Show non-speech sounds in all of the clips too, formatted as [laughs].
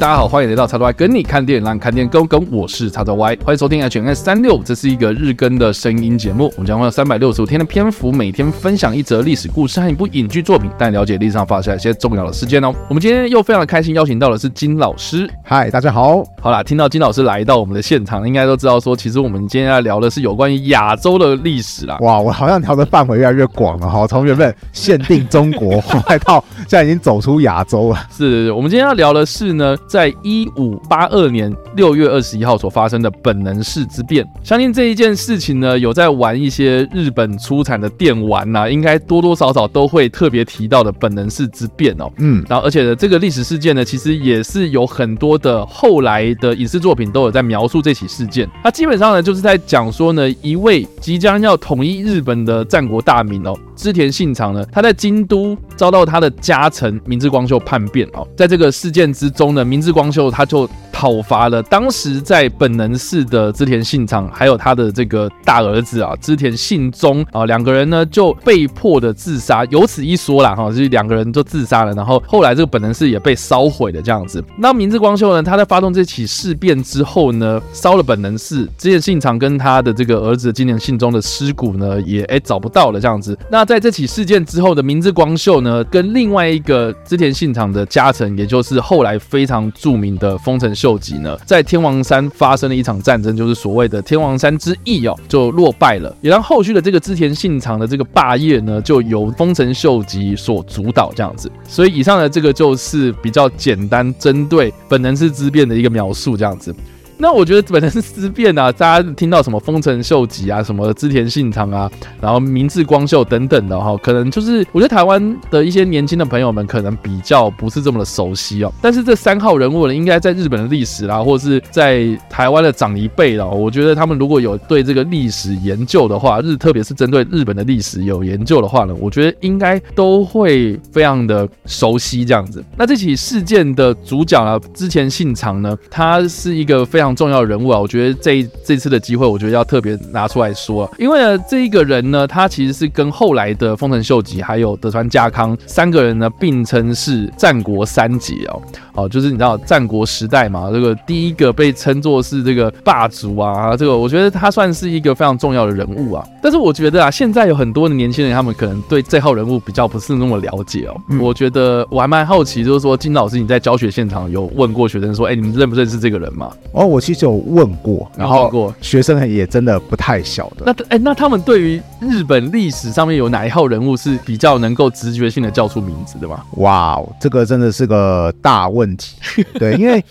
大家好，欢迎来到叉 Y 跟你看电影，让你看电影更跟。我是叉 Y，欢迎收听 HNS 三六，这是一个日更的声音节目。我们将会有三百六十五天的篇幅，每天分享一则历史故事和一部影剧作品，带你了解历史上发生一些重要的事件哦。我们今天又非常的开心，邀请到的是金老师。嗨，大家好。好啦，听到金老师来到我们的现场，应该都知道说，其实我们今天要聊的是有关于亚洲的历史啦。哇，我好像聊的范围越来越广了哈，从原本限定中国，[laughs] 后来到现在已经走出亚洲了。是，我们今天要聊的是呢，在一五八二年六月二十一号所发生的本能寺之变。相信这一件事情呢，有在玩一些日本出产的电玩呐、啊，应该多多少少都会特别提到的本能寺之变哦。嗯，然后而且呢，这个历史事件呢，其实也是有很多的后来的影视作品都有在描述这起事件。它基本上呢，就是在讲说呢，一位即将要统一日本的战国大名哦，织田信长呢，他在京都遭到他的家臣明智光秀叛变哦，在这个事件之中呢，明智光秀他就讨伐了当时在本能寺的织田信长，还有他的这个大儿子啊织田信忠啊，两个人呢就被迫的自杀，由此一说啦哈，就两个人就自杀了，然后后来这个本能寺也被烧毁了这样子。那明智光秀呢，他在发动这起事变之后呢，烧了本能寺，织田信长跟他的这个儿子织田信忠的尸骨呢也哎找不到了这样子。那在这起事件之后的明智光秀呢，跟另外一个织田信长的家臣，也就是后来非常著名的丰臣秀。秀吉呢，在天王山发生了一场战争，就是所谓的天王山之役哦，就落败了，也让后续的这个织田信长的这个霸业呢，就由丰臣秀吉所主导这样子。所以以上的这个就是比较简单针对本能寺之变的一个描述这样子。那我觉得本能寺之变啊，大家听到什么丰臣秀吉啊，什么织田信长啊，然后明智光秀等等的哈，可能就是我觉得台湾的一些年轻的朋友们可能比较不是这么的熟悉哦。但是这三号人物呢，应该在日本的历史啦，或者是在台湾的长一辈啦，我觉得他们如果有对这个历史研究的话，日特别是针对日本的历史有研究的话呢，我觉得应该都会非常的熟悉这样子。那这起事件的主角啊，织田信长呢，他是一个非常。重要人物啊，我觉得这这次的机会，我觉得要特别拿出来说啊，因为呢，这一个人呢，他其实是跟后来的丰臣秀吉还有德川家康三个人呢并称是战国三杰哦，哦，就是你知道战国时代嘛，这个第一个被称作是这个霸主啊，这个我觉得他算是一个非常重要的人物啊。但是我觉得啊，现在有很多的年轻人，他们可能对这号人物比较不是那么了解哦。嗯、我觉得我还蛮好奇，就是说金老师你在教学现场有问过学生说，哎，你们认不认识这个人吗？哦，我。其实有问过，然后学生也真的不太晓得。那哎，那他们对于日本历史上面有哪一号人物是比较能够直觉性的叫出名字的吗？哇，这个真的是个大问题。[laughs] 对，因为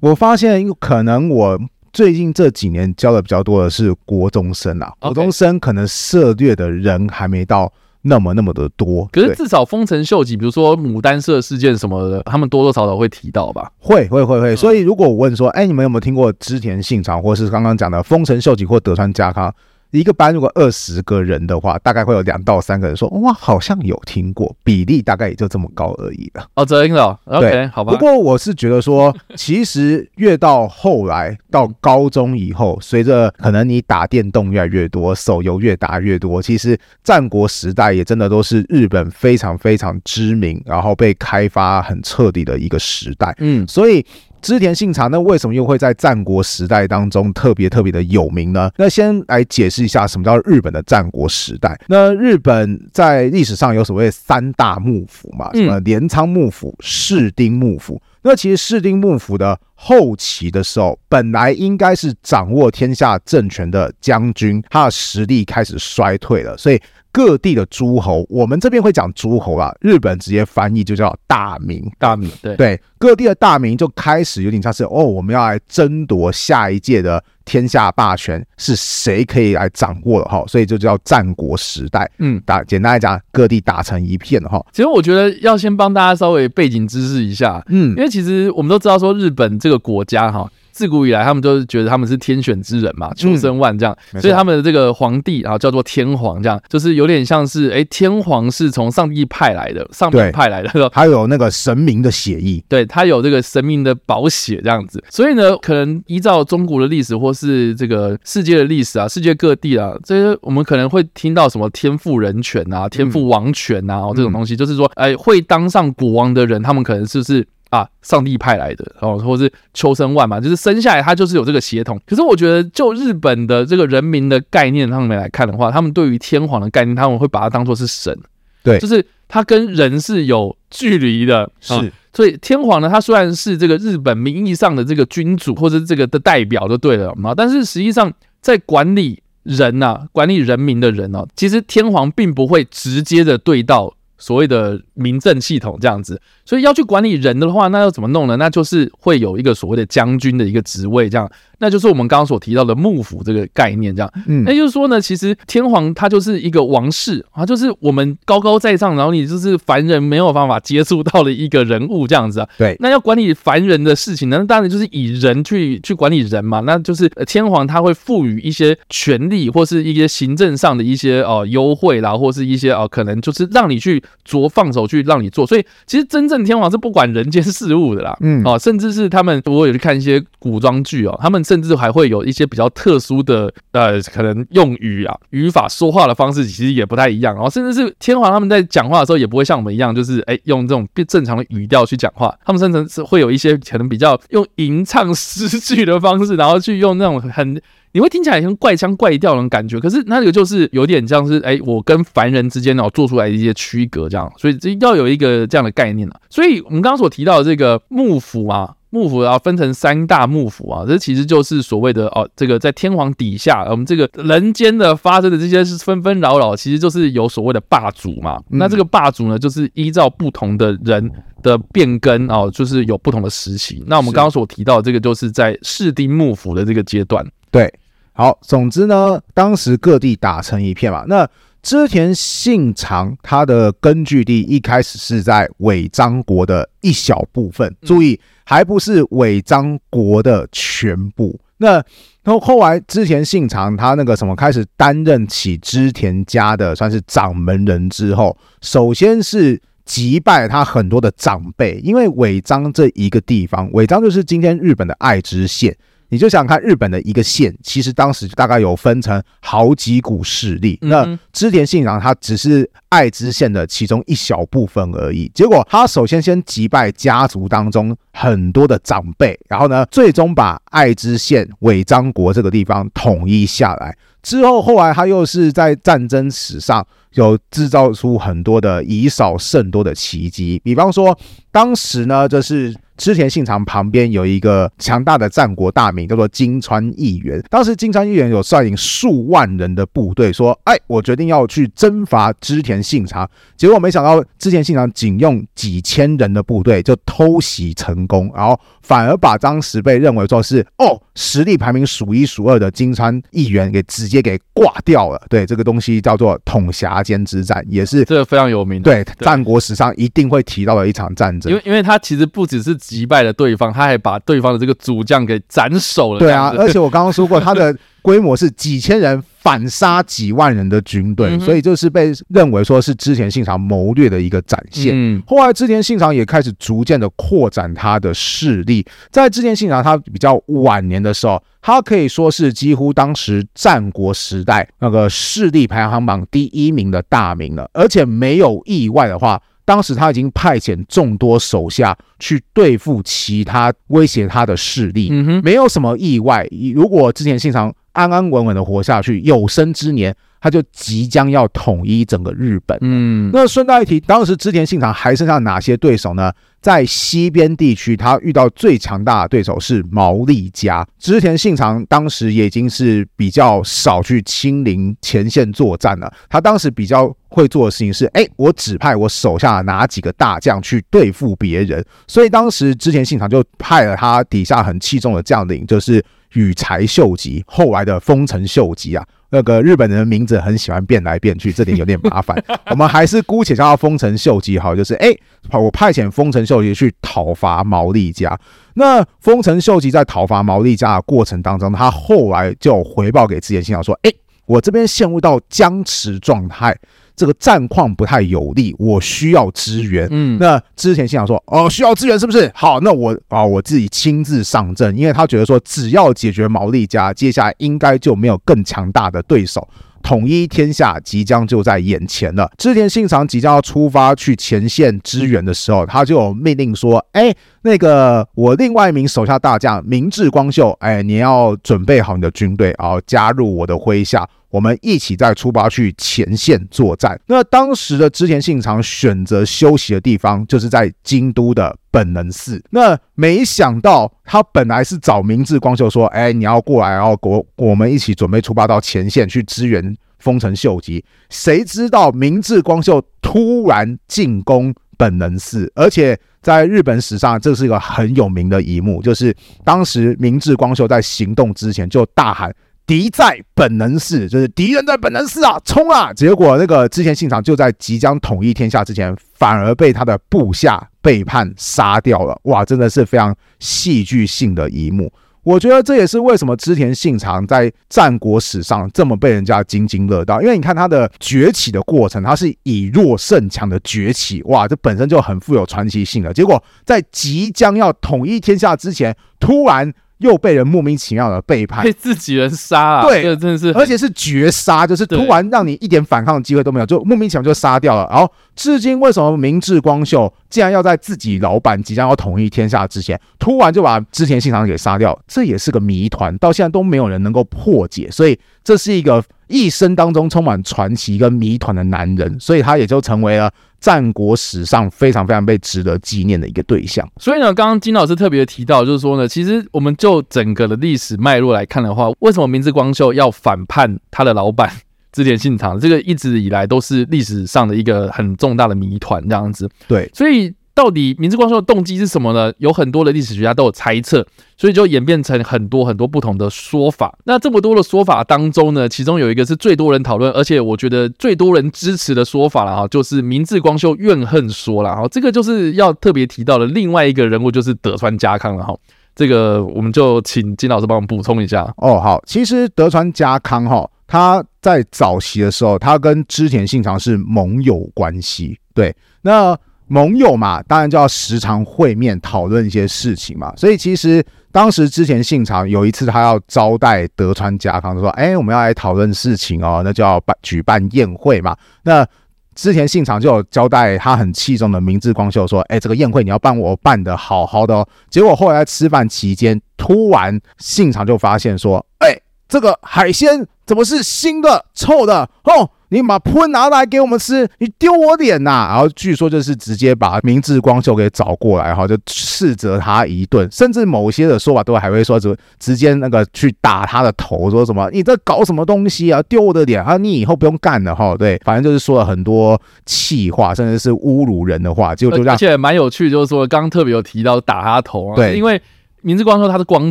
我发现可能我最近这几年教的比较多的是国中生啊，国中生可能涉猎的人还没到。那么那么的多，可是至少丰臣秀吉，比如说牡丹社事件什么的，他们多多少少会提到吧？会会会会。所以如果我问说，哎，你们有没有听过织田信长，或是刚刚讲的丰臣秀吉或德川家康？一个班如果二十个人的话，大概会有两到三个人说，哇，好像有听过，比例大概也就这么高而已了。哦，真的，OK，好吧。不过我是觉得说，其实越到后来到高中以后，随着可能你打电动越来越多，手游越打越多，其实战国时代也真的都是日本非常非常知名，然后被开发很彻底的一个时代。嗯，所以。织田信长，那为什么又会在战国时代当中特别特别的有名呢？那先来解释一下什么叫日本的战国时代。那日本在历史上有所谓三大幕府嘛，什么镰仓幕府、室町幕府。那其实室町幕府的后期的时候，本来应该是掌握天下政权的将军，他的实力开始衰退了，所以。各地的诸侯，我们这边会讲诸侯啊，日本直接翻译就叫大名。大名，对对，各地的大名就开始有点像是哦，我们要来争夺下一届的天下霸权是谁可以来掌握的哈，所以就叫战国时代。嗯，打简单来讲，各地打成一片哈。其实我觉得要先帮大家稍微背景知识一下，嗯，因为其实我们都知道说日本这个国家哈。自古以来，他们就是觉得他们是天选之人嘛，出生万这样，嗯、所以他们的这个皇帝啊叫做天皇，这样就是有点像是哎、欸，天皇是从上帝派来的，上帝派来的，[laughs] 他有那个神明的血液，[laughs] 对他有这个神明的宝血这样子，所以呢，可能依照中国的历史或是这个世界的历史啊，世界各地啊，这些我们可能会听到什么天赋人权啊、天赋王权啊、嗯、这种东西，就是说哎、欸，会当上国王的人，他们可能是不是？啊，上帝派来的哦，或者是秋生万嘛，就是生下来他就是有这个血统。可是我觉得，就日本的这个人民的概念上面来看的话，他们对于天皇的概念，他们会把它当做是神，对，就是他跟人是有距离的，是。哦所以天皇呢，他虽然是这个日本名义上的这个君主或者这个的代表就对了嘛，但是实际上在管理人呐、啊，管理人民的人哦、啊，其实天皇并不会直接的对到所谓的民政系统这样子。所以要去管理人的话，那要怎么弄呢？那就是会有一个所谓的将军的一个职位这样。那就是我们刚刚所提到的幕府这个概念，这样，嗯，那就是说呢，其实天皇他就是一个王室啊，就是我们高高在上，然后你就是凡人没有办法接触到的一个人物这样子啊。对，那要管理凡人的事情呢，那当然就是以人去去管理人嘛。那就是天皇他会赋予一些权利或是一些行政上的一些呃优惠啦，或是一些呃可能就是让你去着放手去让你做。所以其实真正天皇是不管人间事物的啦，嗯，哦，甚至是他们如果有去看一些古装剧哦，他们。甚至还会有一些比较特殊的呃，可能用语啊、语法、说话的方式，其实也不太一样。然后，甚至是天皇他们在讲话的时候，也不会像我们一样，就是哎，用这种正常的语调去讲话。他们甚至是会有一些可能比较用吟唱诗句的方式，然后去用那种很你会听起来像怪腔怪调那种感觉。可是那个就是有点像是哎，我跟凡人之间哦做出来的一些区隔这样。所以这要有一个这样的概念啊。所以我们刚刚所提到的这个幕府啊。幕府啊，分成三大幕府啊，这其实就是所谓的哦，这个在天皇底下，我们这个人间的发生的这些是纷纷扰扰，其实就是有所谓的霸主嘛。那这个霸主呢，就是依照不同的人的变更哦，就是有不同的时期。那我们刚刚所提到的这个，就是在室町幕府的这个阶段。对，好，总之呢，当时各地打成一片嘛。那织田信长他的根据地一开始是在尾张国的一小部分，注意。还不是尾张国的全部。那然后后来织田信长他那个什么开始担任起织田家的算是掌门人之后，首先是击败他很多的长辈，因为尾张这一个地方，尾张就是今天日本的爱知县。你就想看日本的一个县，其实当时大概有分成好几股势力。那织田信长他只是爱知县的其中一小部分而已。结果他首先先击败家族当中很多的长辈，然后呢，最终把爱知县尾张国这个地方统一下来。之后后来他又是在战争史上有制造出很多的以少胜多的奇迹，比方说当时呢，就是。织田信长旁边有一个强大的战国大名，叫做金川义元。当时金川义元有率领数万人的部队，说：“哎，我决定要去征伐织田信长。”结果没想到，织田信长仅用几千人的部队就偷袭成功，然后反而把当时被认为说是哦实力排名数一数二的金川议员给直接给挂掉了。对，这个东西叫做统辖间之战，也是这个非常有名。对，战国史上一定会提到的一场战争。因为，因为他其实不只是。击败了对方，他还把对方的这个主将给斩首了。对啊，而且我刚刚说过，他的规模是几千人反杀几万人的军队，所以就是被认为说是织田信长谋略的一个展现。嗯，后来织田信长也开始逐渐的扩展他的势力，在织田信长他比较晚年的时候，他可以说是几乎当时战国时代那个势力排行榜第一名的大名了，而且没有意外的话。当时他已经派遣众多手下去对付其他威胁他的势力，嗯没有什么意外。如果织田信长安安稳稳的活下去，有生之年。他就即将要统一整个日本。嗯，那顺带一提，当时织田信长还剩下哪些对手呢？在西边地区，他遇到最强大的对手是毛利家。织田信长当时也已经是比较少去亲临前线作战了。他当时比较会做的事情是：哎，我指派我手下哪几个大将去对付别人。所以当时织田信长就派了他底下很器重的将领，就是羽柴秀吉，后来的丰臣秀吉啊。那个日本人的名字很喜欢变来变去，这点有点麻烦。[laughs] 我们还是姑且叫他丰臣秀吉好，就是哎，我派遣丰臣秀吉去讨伐毛利家。那丰臣秀吉在讨伐毛利家的过程当中，他后来就回报给织田信长说：“哎，我这边陷入到僵持状态。”这个战况不太有利，我需要支援。嗯，那之前信长说：“哦，需要支援是不是？好，那我啊，我自己亲自上阵，因为他觉得说，只要解决毛利家，接下来应该就没有更强大的对手。统一天下即将就在眼前了。织田信长即将要出发去前线支援的时候，他就命令说：“哎，那个我另外一名手下大将明智光秀，哎，你要准备好你的军队，然后加入我的麾下。”我们一起再出发去前线作战。那当时的织田信长选择休息的地方，就是在京都的本能寺。那没想到，他本来是找明智光秀说：“哎，你要过来，然后我我们一起准备出发到前线去支援丰臣秀吉。”谁知道明智光秀突然进攻本能寺，而且在日本史上，这是一个很有名的一幕，就是当时明智光秀在行动之前就大喊。敌在本能寺，就是敌人在本能寺啊，冲啊！结果那个织田信长就在即将统一天下之前，反而被他的部下背叛杀掉了。哇，真的是非常戏剧性的一幕。我觉得这也是为什么织田信长在战国史上这么被人家津津乐道，因为你看他的崛起的过程，他是以弱胜强的崛起，哇，这本身就很富有传奇性的。结果在即将要统一天下之前，突然。又被人莫名其妙的背叛，被自己人杀啊！对，这真的是，而且是绝杀，就是突然让你一点反抗的机会都没有，就莫名其妙就杀掉了。然后，至今为什么明智光秀竟然要在自己老板即将要统一天下之前，突然就把织田信长给杀掉？这也是个谜团，到现在都没有人能够破解。所以，这是一个一生当中充满传奇跟谜团的男人，所以他也就成为了。战国史上非常非常被值得纪念的一个对象。所以呢，刚刚金老师特别提到，就是说呢，其实我们就整个的历史脉络来看的话，为什么明治光秀要反叛他的老板 [laughs] 织田信长？这个一直以来都是历史上的一个很重大的谜团，这样子。对，所以。到底明治光秀的动机是什么呢？有很多的历史学家都有猜测，所以就演变成很多很多不同的说法。那这么多的说法当中呢，其中有一个是最多人讨论，而且我觉得最多人支持的说法了哈，就是明治光秀怨恨说了哈，这个就是要特别提到的另外一个人物，就是德川家康了哈。这个我们就请金老师帮我们补充一下哦。好，其实德川家康哈，他在早期的时候，他跟织田信长是盟友关系。对，那。盟友嘛，当然就要时常会面讨论一些事情嘛。所以其实当时之前信长有一次他要招待德川家康，说：“哎，我们要来讨论事情哦，那就要办举办宴会嘛。”那之前信长就有交代他很器重的明智光秀说：“哎，这个宴会你要办我办得好好的哦。”结果后来吃饭期间，突然信长就发现说：“哎，这个海鲜怎么是腥的、臭的？”哦。你把喷拿来给我们吃，你丢我脸呐、啊！然后据说就是直接把明智光秀给找过来，哈，就斥责他一顿，甚至某些的说法都还会说，直直接那个去打他的头，说什么你这搞什么东西啊，丢我的脸啊，你以后不用干了哈。对，反正就是说了很多气话，甚至是侮辱人的话，就就这样。而且蛮有趣，就是说刚刚特别有提到打他头啊，对，因为明治光秀他是光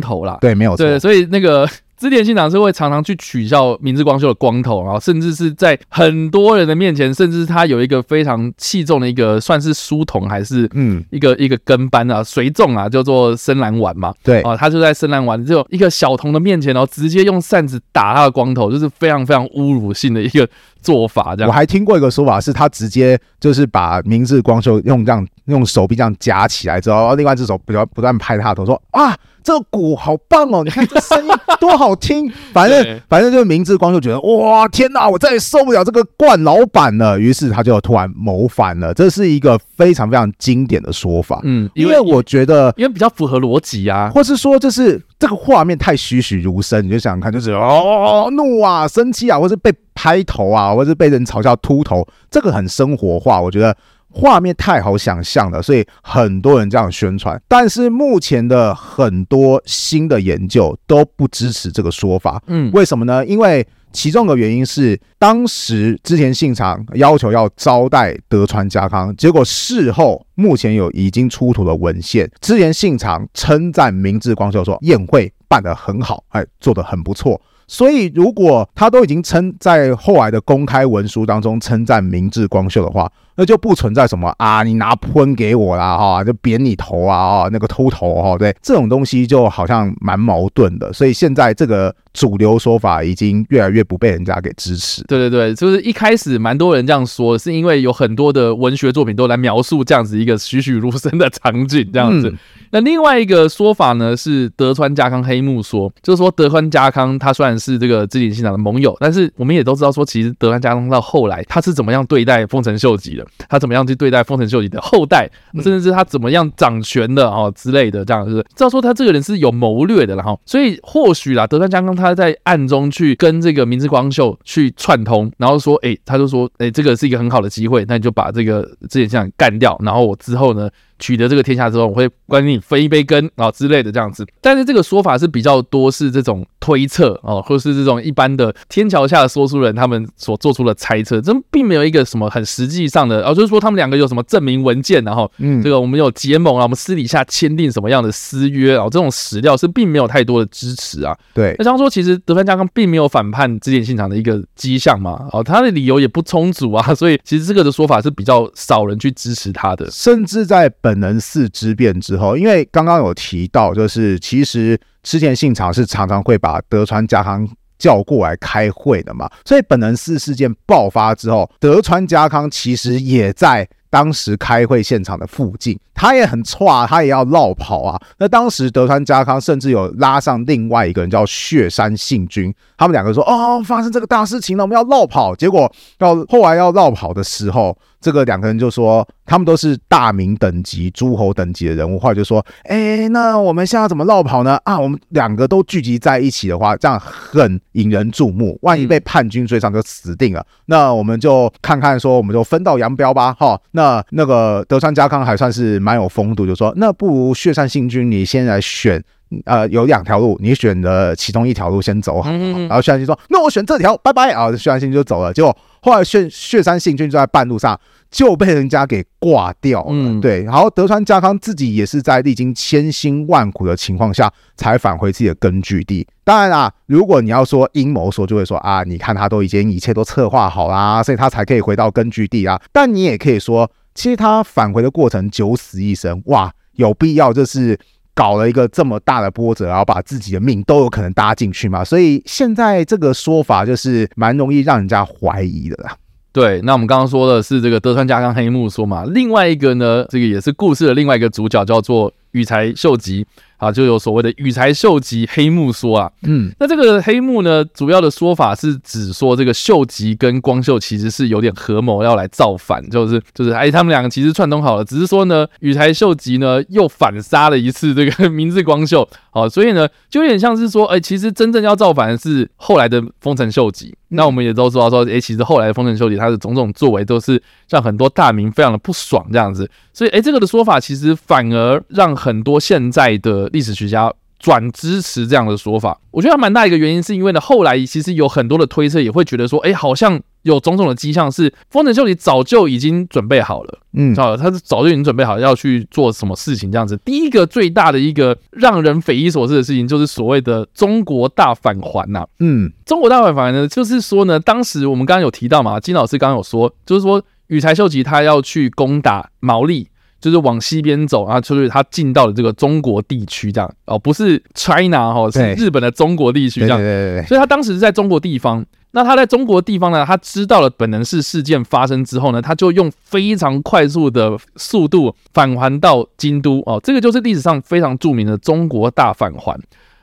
头啦，对，没有错，对，所以那个。织田信长是会常常去取笑明智光秀的光头，然后甚至是在很多人的面前，甚至他有一个非常器重的一个算是书童还是嗯一个一个跟班啊随从啊，叫做深蓝丸嘛。对啊，他就在深蓝丸这种一个小童的面前，然后直接用扇子打他的光头，就是非常非常侮辱性的一个做法。这样，我还听过一个说法，是他直接就是把明智光秀用这样用手臂这样夹起来之后，然后另外一只手不断不断拍他的头，说啊。这个鼓好棒哦！你看这声音多好听。[laughs] 反正反正就是明智光就觉得哇天哪，我再也受不了这个冠老板了。于是他就突然谋反了。这是一个非常非常经典的说法。嗯，因为我觉得因为比较符合逻辑啊，或是说就是这个画面太栩栩如生，你就想想看，就是哦怒啊、生气啊，或是被拍头啊，或是被人嘲笑秃头，这个很生活化。我觉得。画面太好想象了，所以很多人这样宣传。但是目前的很多新的研究都不支持这个说法。嗯，为什么呢？因为其中的原因是，当时之前信长要求要招待德川家康，结果事后目前有已经出土的文献，之前信长称赞明治光秀说宴会办得很好，哎，做得很不错。所以，如果他都已经称在后来的公开文书当中称赞明治光秀的话，那就不存在什么啊，你拿喷给我啦，哈，就扁你头啊，啊，那个秃头哈，对，这种东西就好像蛮矛盾的。所以现在这个主流说法已经越来越不被人家给支持。对对对，就是一开始蛮多人这样说，是因为有很多的文学作品都来描述这样子一个栩栩如生的场景，这样子。嗯那另外一个说法呢，是德川家康黑幕说，就是说德川家康他虽然是这个织田信长的盟友，但是我们也都知道说，其实德川家康到后来他是怎么样对待丰臣秀吉的，他怎么样去对待丰臣秀吉的后代，甚至是他怎么样掌权的哦之类的，这样子，知道说他这个人是有谋略的，然后所以或许啦，德川家康他在暗中去跟这个明智光秀去串通，然后说，哎，他就说，哎，这个是一个很好的机会，那你就把这个织田信长干掉，然后我之后呢，取得这个天下之后，我会关你分一杯羹啊之类的这样子，但是这个说法是比较多是这种推测哦，或是这种一般的天桥下的说书人他们所做出的猜测，这并没有一个什么很实际上的哦，就是说他们两个有什么证明文件，然后嗯，这个我们有结盟啊，我们私底下签订什么样的私约啊，这种史料是并没有太多的支持啊。对，那像说其实德川家康并没有反叛织田信长的一个迹象嘛，哦，他的理由也不充足啊，[laughs] 所以其实这个的说法是比较少人去支持他的，甚至在本。本能寺之变之后，因为刚刚有提到，就是其实织田信长是常常会把德川家康叫过来开会的嘛，所以本能寺事件爆发之后，德川家康其实也在当时开会现场的附近，他也很挫，他也要绕跑啊。那当时德川家康甚至有拉上另外一个人叫雪山信君，他们两个说：“哦，发生这个大事情了，我们要绕跑。”结果到后来要绕跑的时候。这个两个人就说，他们都是大名等级、诸侯等级的人物，后来就说：“哎，那我们现在怎么绕跑呢？啊，我们两个都聚集在一起的话，这样很引人注目。万一被叛军追上，就死定了。那我们就看看，说我们就分道扬镳吧。哈，那那个德川家康还算是蛮有风度，就说：那不如血山信君，你先来选。”呃，有两条路，你选的其中一条路先走好，然后雪山信说：“那我选这条，拜拜。”啊，雪山信就走了。结果后来雪雪山信君就在半路上就被人家给挂掉了。嗯，对。然后德川家康自己也是在历经千辛万苦的情况下才返回自己的根据地。当然啦，如果你要说阴谋说，就会说啊，你看他都已经一切都策划好啦，所以他才可以回到根据地啊。但你也可以说，其实他返回的过程九死一生，哇，有必要就是。搞了一个这么大的波折，然后把自己的命都有可能搭进去嘛，所以现在这个说法就是蛮容易让人家怀疑的啦。对，那我们刚刚说的是这个德川家康黑幕说嘛，另外一个呢，这个也是故事的另外一个主角叫做羽柴秀吉。啊，就有所谓的羽柴秀吉黑幕说啊，嗯，那这个黑幕呢，主要的说法是指说这个秀吉跟光秀其实是有点合谋要来造反，就是就是哎，他们两个其实串通好了，只是说呢，羽柴秀吉呢又反杀了一次这个 [laughs] 明治光秀，好，所以呢就有点像是说，哎，其实真正要造反的是后来的丰臣秀吉。那我们也都知道说，哎，其实后来的丰臣秀吉他的种种作为都是让很多大名非常的不爽这样子，所以哎，这个的说法其实反而让很多现在的。历史学家转支持这样的说法，我觉得蛮大一个原因，是因为呢，后来其实有很多的推测也会觉得说，哎，好像有种种的迹象是丰臣秀吉早就已经准备好了，嗯，知道他是早就已经准备好要去做什么事情这样子。第一个最大的一个让人匪夷所思的事情，就是所谓的中国大返还呐，嗯，中国大返还呢，就是说呢，当时我们刚刚有提到嘛，金老师刚刚有说，就是说羽柴秀吉他要去攻打毛利。就是往西边走啊，就是他进到了这个中国地区这样哦，不是 China 哈，是日本的中国地区这样。对对对对。所以他当时是在中国地方。那他在中国地方呢，他知道了本能寺事件发生之后呢，他就用非常快速的速度返还到京都哦。这个就是历史上非常著名的中国大返还。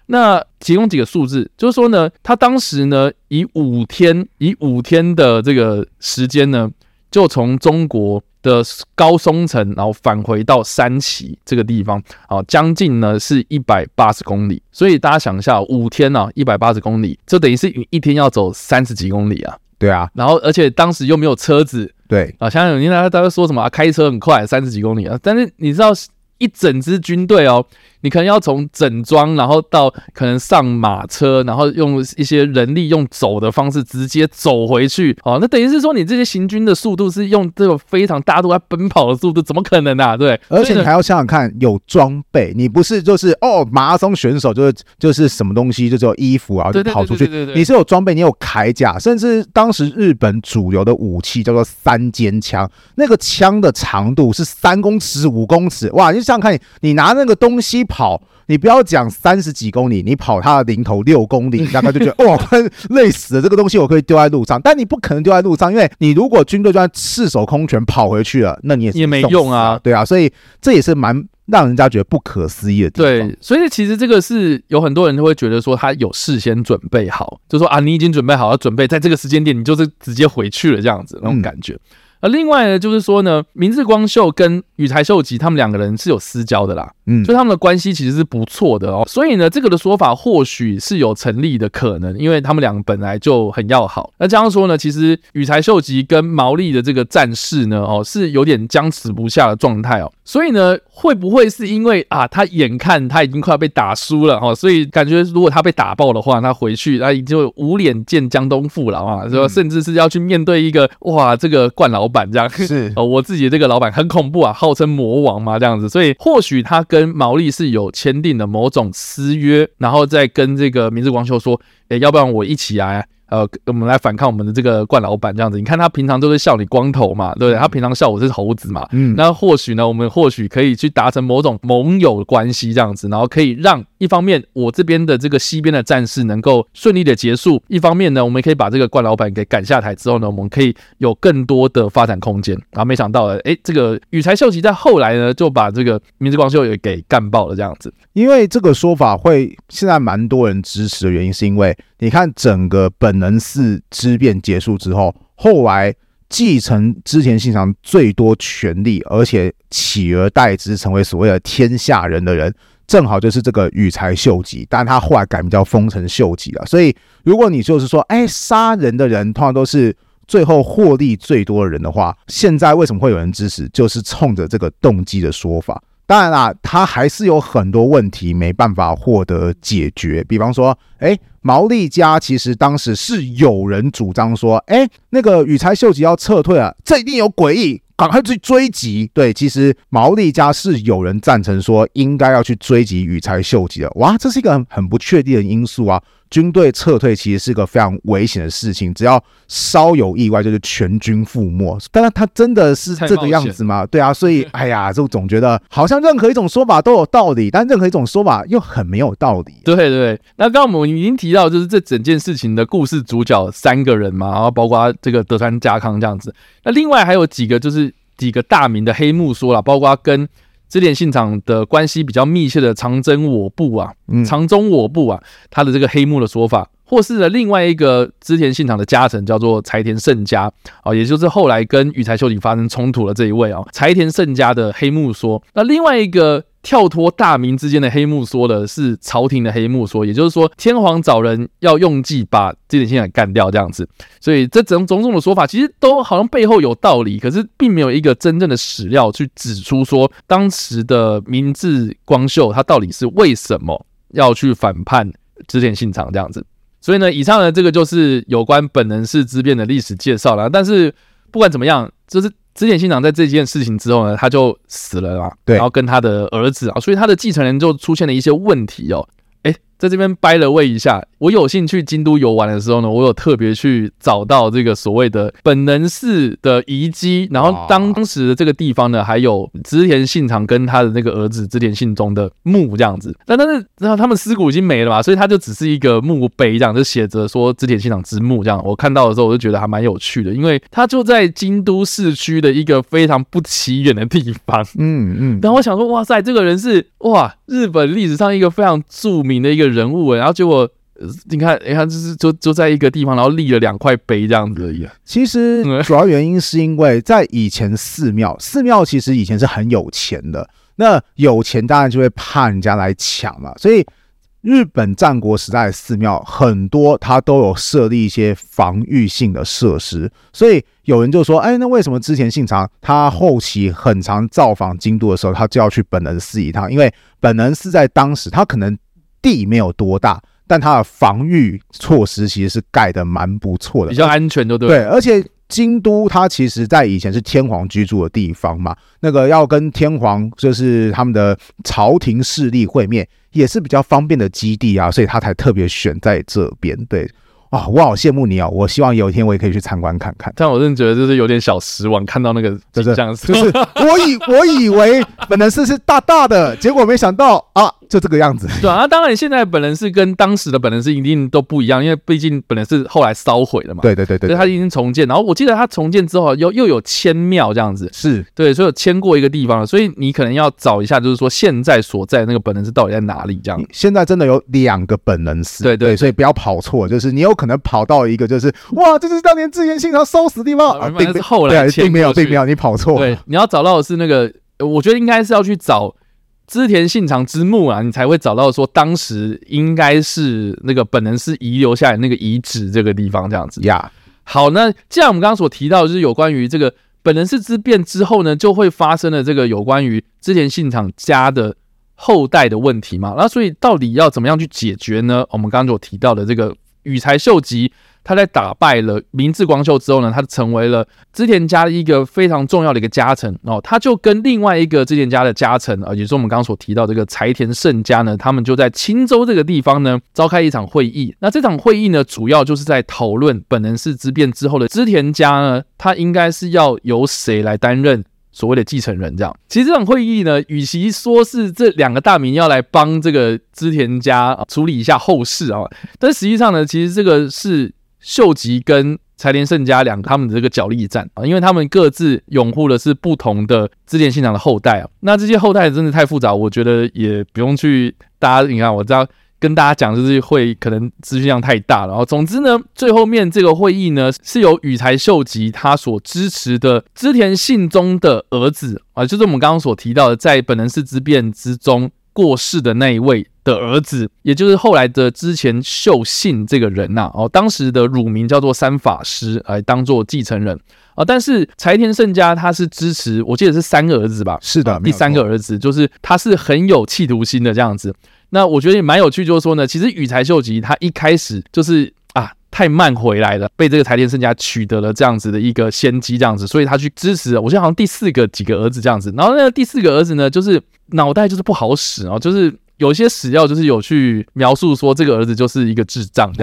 那提供几个数字，就是说呢，他当时呢以五天以五天的这个时间呢，就从中国。的高松城，然后返回到山崎这个地方，啊，将近呢是一百八十公里。所以大家想一下，五天呢，一百八十公里，这等于是一天要走三十几公里啊。对啊，然后而且当时又没有车子，对啊，想想有大家大家说什么啊，开车很快，三十几公里啊，但是你知道一整支军队哦。你可能要从整装，然后到可能上马车，然后用一些人力用走的方式直接走回去。哦，那等于是说你这些行军的速度是用这个非常大家都在奔跑的速度，怎么可能啊？对，而且你还要想想看，有装备，你不是就是哦马拉松选手就是就是什么东西就只有衣服啊就跑出去，你是有装备，你有铠甲，甚至当时日本主流的武器叫做三尖枪，那个枪的长度是三公尺五公尺，哇！你想想看你，你拿那个东西跑，你不要讲三十几公里，你跑它的零头六公里，大 [laughs] 概就觉得哇，累死了。这个东西我可以丢在路上，但你不可能丢在路上，因为你如果军队就算赤手空拳跑回去了，那你也是也没用啊。对啊，所以这也是蛮。让人家觉得不可思议的地方。对，所以其实这个是有很多人都会觉得说他有事先准备好，就说啊，你已经准备好要准备在这个时间点，你就是直接回去了这样子那种感觉。嗯而另外呢，就是说呢，明智光秀跟羽柴秀吉他们两个人是有私交的啦，嗯，就他们的关系其实是不错的哦，所以呢，这个的说法或许是有成立的可能，因为他们两个本来就很要好。那这样说呢，其实羽柴秀吉跟毛利的这个战事呢，哦，是有点僵持不下的状态哦，所以呢，会不会是因为啊，他眼看他已经快要被打输了哦，所以感觉如果他被打爆的话，他回去他就无脸见江东父老啊，说甚至是要去面对一个哇，这个冠老。老板这样。是。[laughs] 哦，我自己这个老板很恐怖啊，号称魔王嘛，这样子，所以或许他跟毛利是有签订的某种私约，然后再跟这个明智光秀说，哎，要不然我一起来。呃，我们来反抗我们的这个冠老板这样子，你看他平常都是笑你光头嘛，对不对？他平常笑我是猴子嘛，嗯，那或许呢，我们或许可以去达成某种盟友关系这样子，然后可以让一方面我这边的这个西边的战事能够顺利的结束，一方面呢，我们可以把这个冠老板给赶下台之后呢，我们可以有更多的发展空间。然后没想到呢，哎，这个羽柴秀吉在后来呢就把这个明治光秀也给干爆了这样子，因为这个说法会现在蛮多人支持的原因是因为。你看，整个本能寺之变结束之后，后来继承织田信长最多权力，而且取而代之成为所谓的天下人的人，正好就是这个羽柴秀吉。但他后来改名叫丰臣秀吉了。所以，如果你就是说，哎，杀人的人通常都是最后获利最多的人的话，现在为什么会有人支持？就是冲着这个动机的说法。当然啦，他还是有很多问题没办法获得解决。比方说，哎，毛利家其实当时是有人主张说，哎，那个羽柴秀吉要撤退啊，这一定有诡异，赶快去追击。对，其实毛利家是有人赞成说应该要去追击羽柴秀吉的。哇，这是一个很很不确定的因素啊。军队撤退其实是个非常危险的事情，只要稍有意外，就是全军覆没。但是他真的是这个样子吗？对啊，所以哎呀，就总觉得好像任何一种说法都有道理，但任何一种说法又很没有道理。对对，那刚刚我们已经提到，就是这整件事情的故事主角三个人嘛，然后包括这个德川家康这样子。那另外还有几个，就是几个大名的黑幕说了，包括跟。织田信长的关系比较密切的长征我部啊，长征我部啊，他的这个黑幕的说法，或是呢另外一个织田信长的家臣叫做柴田胜家啊，也就是后来跟羽柴秀吉发生冲突的这一位啊，柴田胜家的黑幕说，那另外一个。跳脱大明之间的黑幕说的是朝廷的黑幕说，也就是说天皇找人要用计把织田信长干掉这样子，所以这种种种的说法其实都好像背后有道理，可是并没有一个真正的史料去指出说当时的明治光秀他到底是为什么要去反叛织田信长这样子。所以呢，以上的这个就是有关本能寺之变的历史介绍了。但是不管怎么样，就是。织田信长在这件事情之后呢，他就死了嘛，对，然后跟他的儿子啊，所以他的继承人就出现了一些问题哦。哎在这边掰了位一下，我有幸去京都游玩的时候呢，我有特别去找到这个所谓的本能寺的遗迹，然后当时的这个地方呢，还有织田信长跟他的那个儿子织田信忠的墓这样子。但但是，然后他们尸骨已经没了嘛，所以他就只是一个墓碑这样，就写着说织田信长之墓这样。我看到的时候，我就觉得还蛮有趣的，因为他就在京都市区的一个非常不起眼的地方。[laughs] 嗯嗯。然后我想说，哇塞，这个人是哇，日本历史上一个非常著名的一个。人物，然后结果你看，你看，就是就就在一个地方，然后立了两块碑这样子而已。其实主要原因是因为在以前寺庙，寺庙其实以前是很有钱的，那有钱当然就会怕人家来抢嘛。所以日本战国时代的寺庙很多，它都有设立一些防御性的设施。所以有人就说：“哎，那为什么之前信长他后期很常造访京都的时候，他就要去本能寺一趟？因为本能寺在当时他可能。”地没有多大，但它的防御措施其实是盖的蛮不错的，比较安全，对不对？对，而且京都它其实在以前是天皇居住的地方嘛，那个要跟天皇就是他们的朝廷势力会面，也是比较方便的基地啊，所以他才特别选在这边。对，啊、哦，我好羡慕你哦！我希望有一天我也可以去参观看看。但我真的觉得就是有点小失望，看到那个就是这样子，就是我以我以为本能寺是大大的，结果没想到啊，就这个样子。对啊，当然现在本人是跟当时的本人是一定都不一样，因为毕竟本人是后来烧毁了嘛。对对对对，所以它已经重建。然后我记得它重建之后又又有迁庙这样子，是对，所以有迁过一个地方了。所以你可能要找一下，就是说现在所在那个本人是到底在哪里？这样。现在真的有两个本人寺，对对，对，所以不要跑错，就是你有可能跑到一个就是哇，[laughs] 这是当年织田信长烧死的地方啊，并是后来并没有，并没有，你跑错。对，你要找到的是那个，我觉得应该是要去找织田信长之墓啊，你才会找到说当时应该是那个本能是遗留下来那个遗址这个地方这样子呀。Yeah. 好，那既然我们刚刚所提到的就是有关于这个本能寺之变之后呢，就会发生了这个有关于织田信长家的后代的问题嘛，那所以到底要怎么样去解决呢？我们刚刚所提到的这个羽柴秀吉。他在打败了明智光秀之后呢，他成为了织田家的一个非常重要的一个家臣哦。他就跟另外一个织田家的家臣啊，也是我们刚刚所提到这个柴田胜家呢，他们就在青州这个地方呢召开一场会议。那这场会议呢，主要就是在讨论本能寺之变之后的织田家呢，他应该是要由谁来担任所谓的继承人？这样，其实这场会议呢，与其说是这两个大名要来帮这个织田家处理一下后事啊，但实际上呢，其实这个是。秀吉跟柴田胜家两个他们的这个角力战啊，因为他们各自拥护的是不同的织田信长的后代啊。那这些后代真的太复杂，我觉得也不用去大家。你看，我知道跟大家讲，就是会可能资讯量太大了。然后，总之呢，最后面这个会议呢，是由羽柴秀吉他所支持的织田信忠的儿子啊，就是我们刚刚所提到的，在本能寺之变之中过世的那一位。的儿子，也就是后来的之前秀信这个人呐、啊，哦，当时的乳名叫做三法师，来当做继承人啊。但是柴田胜家他是支持，我记得是三个儿子吧？是的，啊、第三个儿子就是他是很有企图心的这样子。那我觉得也蛮有趣，就是说呢，其实羽柴秀吉他一开始就是啊太慢回来了，被这个柴田胜家取得了这样子的一个先机，这样子，所以他去支持。我记得好像第四个几个儿子这样子，然后那个第四个儿子呢，就是脑袋就是不好使啊，就是。有些史料就是有去描述说，这个儿子就是一个智障，[laughs]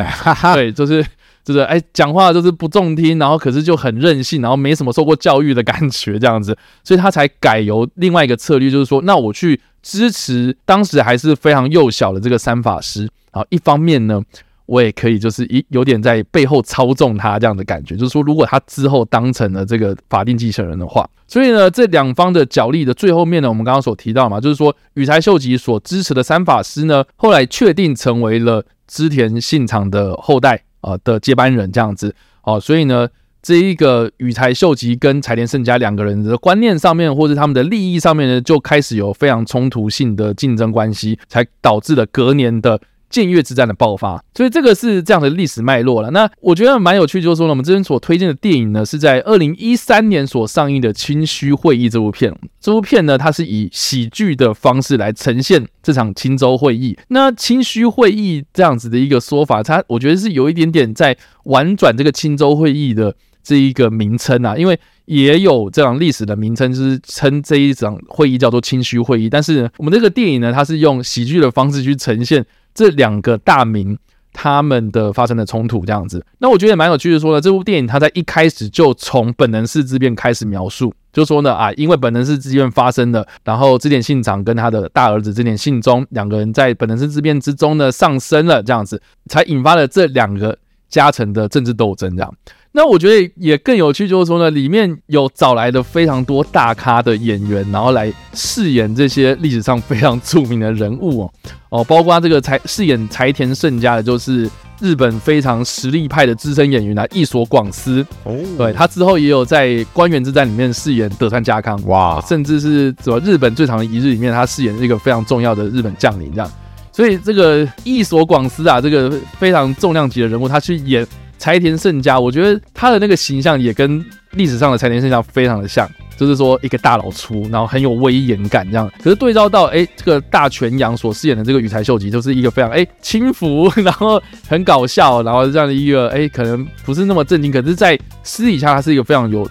对，就是就是哎，讲话就是不中听，然后可是就很任性，然后没什么受过教育的感觉，这样子，[laughs] 所以他才改由另外一个策略，就是说，那我去支持当时还是非常幼小的这个三法师，然后一方面呢。我也可以，就是一有点在背后操纵他这样的感觉，就是说，如果他之后当成了这个法定继承人的话，所以呢，这两方的角力的最后面呢，我们刚刚所提到嘛，就是说，羽柴秀吉所支持的三法师呢，后来确定成为了织田信长的后代啊的接班人这样子哦，所以呢，这一个羽柴秀吉跟柴田胜家两个人的观念上面，或者他们的利益上面呢，就开始有非常冲突性的竞争关系，才导致了隔年的。贱岳之战的爆发，所以这个是这样的历史脉络了。那我觉得蛮有趣，就是说呢，我们这边所推荐的电影呢，是在二零一三年所上映的《清虚会议》这部片。这部片呢，它是以喜剧的方式来呈现这场青州会议。那清虚会议这样子的一个说法，它我觉得是有一点点在婉转这个青州会议的这一个名称啊，因为也有这样历史的名称，就是称这一场会议叫做清虚会议。但是我们这个电影呢，它是用喜剧的方式去呈现。这两个大名他们的发生的冲突这样子，那我觉得也蛮有趣的。说呢，这部电影它在一开始就从本能寺之变开始描述，就说呢啊，因为本能寺之变发生了，然后织田信长跟他的大儿子织田信忠两个人在本能寺之变之中呢上升了，这样子才引发了这两个家臣的政治斗争这样。那我觉得也更有趣，就是说呢，里面有找来的非常多大咖的演员，然后来饰演这些历史上非常著名的人物哦。[laughs] 哦，包括这个柴饰演柴田胜家的，就是日本非常实力派的资深演员啊，一所广司。哦，对，他之后也有在关原之战里面饰演德川家康。哇，甚至是什么日本最长的一日里面，他饰演一个非常重要的日本将领这样，所以这个一所广司啊，这个非常重量级的人物，他去演。柴田胜家，我觉得他的那个形象也跟历史上的柴田胜家非常的像，就是说一个大老粗，然后很有威严感这样。可是对照到哎，这个大泉洋所饰演的这个羽柴秀吉，就是一个非常哎轻浮，然后很搞笑，然后这样的一个哎可能不是那么正经，可是在私底下他是一个非常有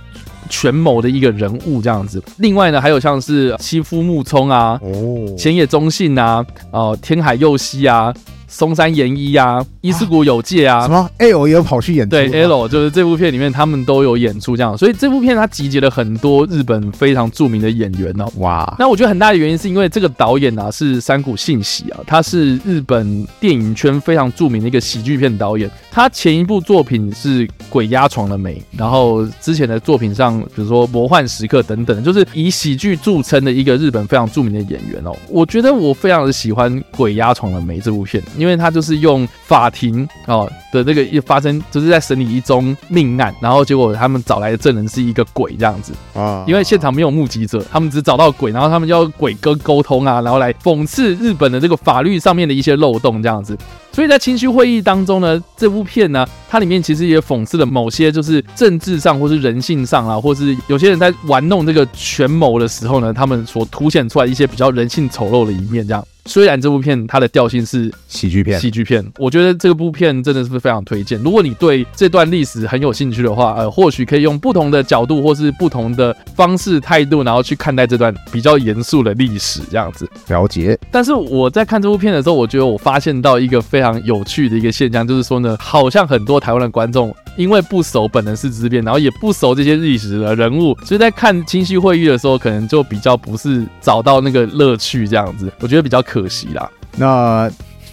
权谋的一个人物这样子。另外呢，还有像是妻夫木聪啊，哦，浅野忠信啊，哦，天海佑希啊。松山研一啊，伊势谷有介啊，什么？L 也有跑去演出，对 L 就是这部片里面他们都有演出这样，所以这部片它集结了很多日本非常著名的演员哦。哇，那我觉得很大的原因是因为这个导演啊是山谷信喜啊，他是日本电影圈非常著名的一个喜剧片导演，他前一部作品是《鬼压床了没》，然后之前的作品上比如说《魔幻时刻》等等，就是以喜剧著称的一个日本非常著名的演员哦。我觉得我非常的喜欢《鬼压床了没》这部片，因为他就是用法庭哦的这个一发生，就是在审理一宗命案，然后结果他们找来的证人是一个鬼这样子啊，因为现场没有目击者，他们只找到鬼，然后他们就要鬼哥沟通啊，然后来讽刺日本的这个法律上面的一些漏洞这样子。所以在清虚会议当中呢，这部片呢，它里面其实也讽刺了某些就是政治上或是人性上啊，或是有些人在玩弄这个权谋的时候呢，他们所凸显出来一些比较人性丑陋的一面这样。虽然这部片它的调性是喜剧片，喜剧片，我觉得这部片真的是非常推荐。如果你对这段历史很有兴趣的话，呃，或许可以用不同的角度或是不同的方式态度，然后去看待这段比较严肃的历史，这样子了解。但是我在看这部片的时候，我觉得我发现到一个非常有趣的一个现象，就是说呢，好像很多台湾的观众因为不熟本能寺之变，然后也不熟这些历史的人物，所以在看清虚会议的时候，可能就比较不是找到那个乐趣这样子。我觉得比较可惜啦，那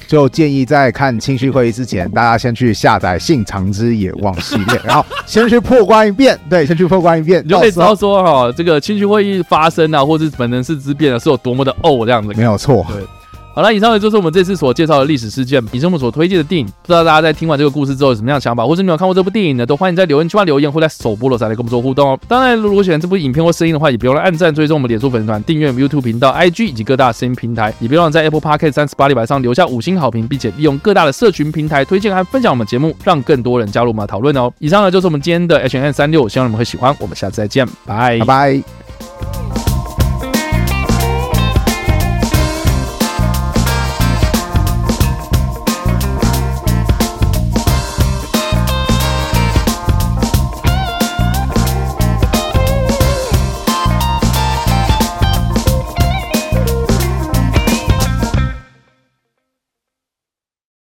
就建议在看清虚会议之前，大家先去下载《信长之野望》系列，然后先去破关一遍。对，先去破关一遍，你就可以知道说哈，这个清虚会议发生啊，或是本能寺之变啊，是有多么的哦这样子。没有错，对。好了，以上呢就是我们这次所介绍的历史事件，也是我们所推荐的电影。不知道大家在听完这个故事之后有什么样的想法，或是你有看过这部电影呢？都欢迎在留言区留言，或在首播的时候来跟我们做互动哦。当然，如果喜欢这部影片或声音的话，也别忘了按赞、追踪我们脸书粉丝团、订阅 YouTube 频道、IG 以及各大声音平台，也别忘了在 Apple Podcast 三十八里板上留下五星好评，并且利用各大的社群平台推荐和分享我们节目，让更多人加入我们的讨论哦。以上呢就是我们今天的 H&M 365，希望你们会喜欢。我们下次再见，拜拜。